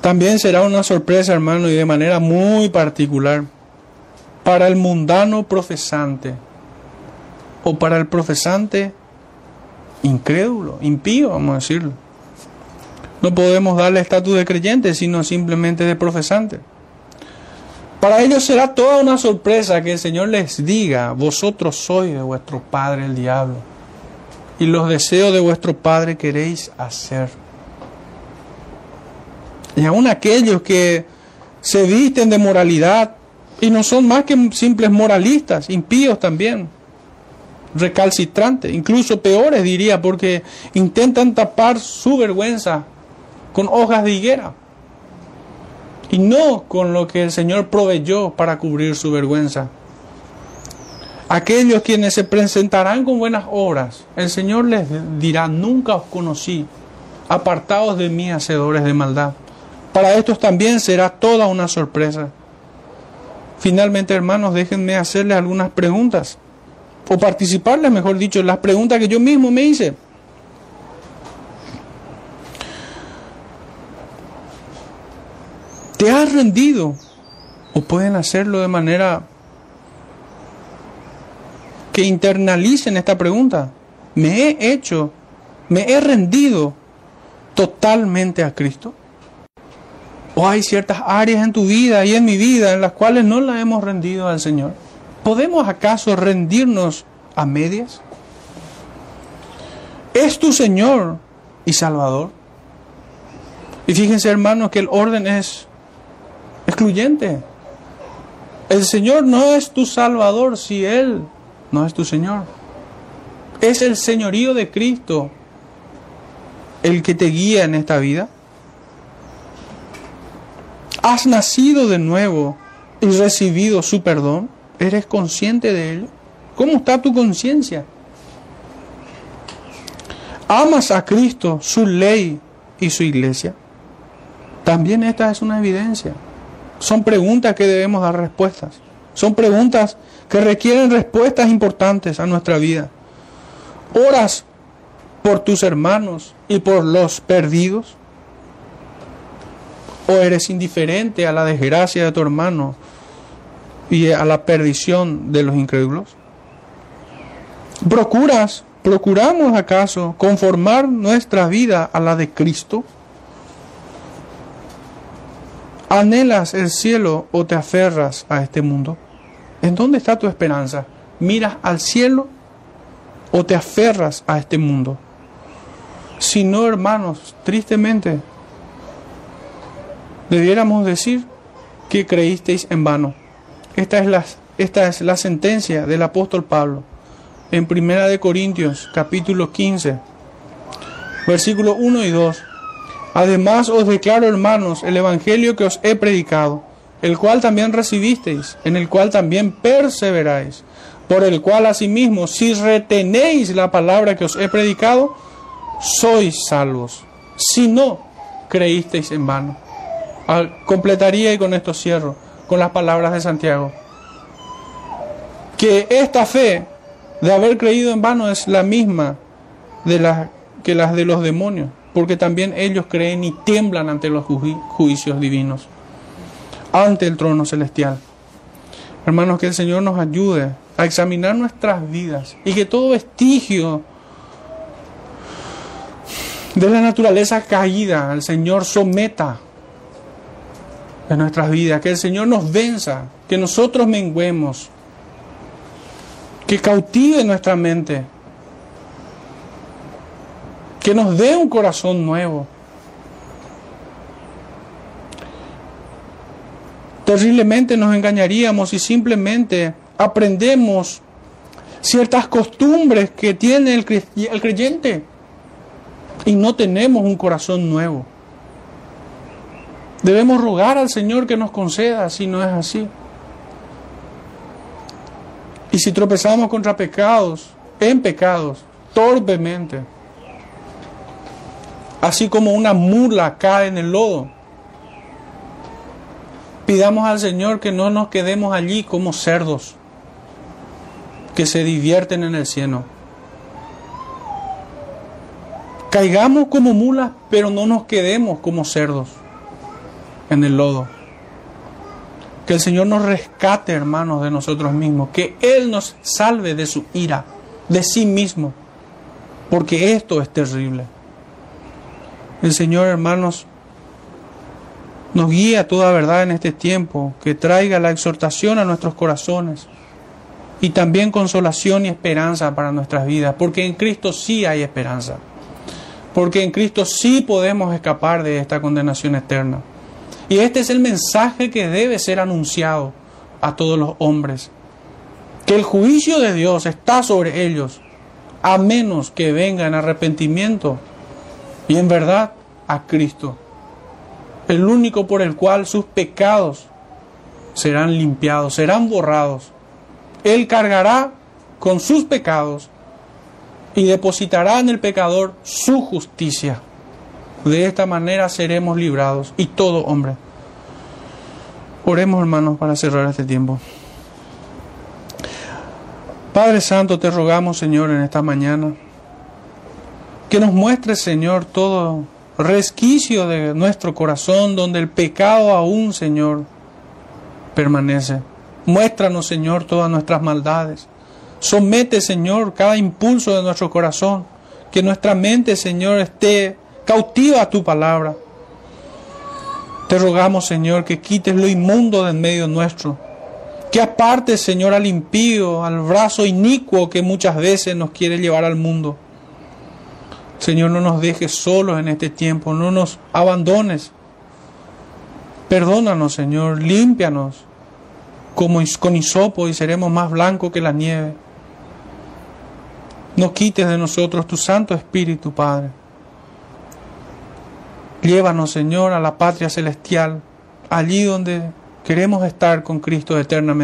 Speaker 1: También será una sorpresa, hermano, y de manera muy particular para el mundano profesante o para el profesante incrédulo, impío, vamos a decirlo. No podemos darle estatus de creyente, sino simplemente de profesante. Para ellos será toda una sorpresa que el Señor les diga, vosotros sois de vuestro padre el diablo, y los deseos de vuestro padre queréis hacer. Y aún aquellos que se visten de moralidad y no son más que simples moralistas, impíos también, recalcitrantes, incluso peores diría, porque intentan tapar su vergüenza con hojas de higuera y no con lo que el Señor proveyó para cubrir su vergüenza. Aquellos quienes se presentarán con buenas obras, el Señor les dirá, nunca os conocí, apartados de mí, hacedores de maldad. Para estos también será toda una sorpresa. Finalmente, hermanos, déjenme hacerles algunas preguntas, o participarles, mejor dicho, las preguntas que yo mismo me hice. ¿Te has rendido? O pueden hacerlo de manera que internalicen esta pregunta. ¿Me he hecho, me he rendido totalmente a Cristo? ¿O hay ciertas áreas en tu vida y en mi vida en las cuales no la hemos rendido al Señor? ¿Podemos acaso rendirnos a medias? ¿Es tu Señor y Salvador? Y fíjense hermanos que el orden es El Señor no es tu Salvador si Él no es tu Señor. Es el señorío de Cristo el que te guía en esta vida. ¿Has nacido de nuevo y recibido su perdón? ¿Eres consciente de ello? ¿Cómo está tu conciencia? ¿Amas a Cristo, su ley y su iglesia? También esta es una evidencia. Son preguntas que debemos dar respuestas. Son preguntas que requieren respuestas importantes a nuestra vida. ¿Oras por tus hermanos y por los perdidos? ¿O eres indiferente a la desgracia de tu hermano y a la perdición de los incrédulos? ¿Procuras, procuramos acaso conformar nuestra vida a la de Cristo? ¿Anhelas el cielo o te aferras a este mundo? ¿En dónde está tu esperanza? ¿Miras al cielo o te aferras a este mundo? Si no, hermanos, tristemente, debiéramos decir que creísteis en vano. Esta es la, esta es la sentencia del apóstol Pablo en Primera de Corintios, capítulo 15, versículos 1 y 2. Además os declaro, hermanos, el Evangelio que os he predicado, el cual también recibisteis, en el cual también perseveráis, por el cual asimismo, si retenéis la palabra que os he predicado, sois salvos. Si no, creísteis en vano. completaría y con esto cierro, con las palabras de Santiago. Que esta fe de haber creído en vano es la misma de que las de los demonios porque también ellos creen y tiemblan ante los juicios divinos, ante el trono celestial. Hermanos, que el Señor nos ayude a examinar nuestras vidas y que todo vestigio de la naturaleza caída el Señor someta en nuestras vidas, que el Señor nos venza, que nosotros menguemos, que cautive nuestra mente que nos dé un corazón nuevo. Terriblemente nos engañaríamos si simplemente aprendemos ciertas costumbres que tiene el, creyente y no tenemos un corazón nuevo. Debemos rogar al Señor que nos conceda si no es así. Y si tropezamos contra pecados, en pecados, torpemente, así como una mula cae en el lodo. Pidamos al Señor que no nos quedemos allí como cerdos que se divierten en el cielo. Caigamos como mulas, pero no nos quedemos como cerdos. en el lodo. Que el Señor nos rescate, hermanos, de nosotros mismos. Que Él nos salve de su ira, de sí mismo. Porque esto es terrible. El Señor, hermanos, nos guía toda verdad en este tiempo. Que traiga la exhortación a nuestros corazones. Y también consolación y esperanza para nuestras vidas. Porque en Cristo sí hay esperanza. Porque en Cristo sí podemos escapar de esta condenación eterna. Y este es el mensaje que debe ser anunciado a todos los hombres. Que el juicio de Dios está sobre ellos, a menos que venga en arrepentimiento y en verdad a Cristo, el único por el cual sus pecados serán limpiados, serán borrados. Él cargará con sus pecados y depositará en el pecador su justicia. De esta manera seremos librados y todo hombre. Oremos hermanos para cerrar este tiempo. Padre Santo, te rogamos Señor en esta mañana que nos muestres Señor todo resquicio de nuestro corazón donde el pecado aún Señor permanece. Muéstranos Señor todas nuestras maldades. Somete Señor cada impulso de nuestro corazón. Que nuestra mente Señor esté cautiva a tu palabra. Te rogamos, Señor, que quites lo inmundo de en medio nuestro. Que apartes, Señor, al impío, al brazo inicuo que muchas veces nos quiere llevar al mundo. Señor, no nos dejes solos en este tiempo, no nos abandones. Perdónanos, Señor, límpianos como con hisopo y seremos más blancos que la nieve. No quites de nosotros tu Santo Espíritu, Padre. Llévanos, Señor, a la patria celestial, allí donde queremos estar con Cristo eternamente.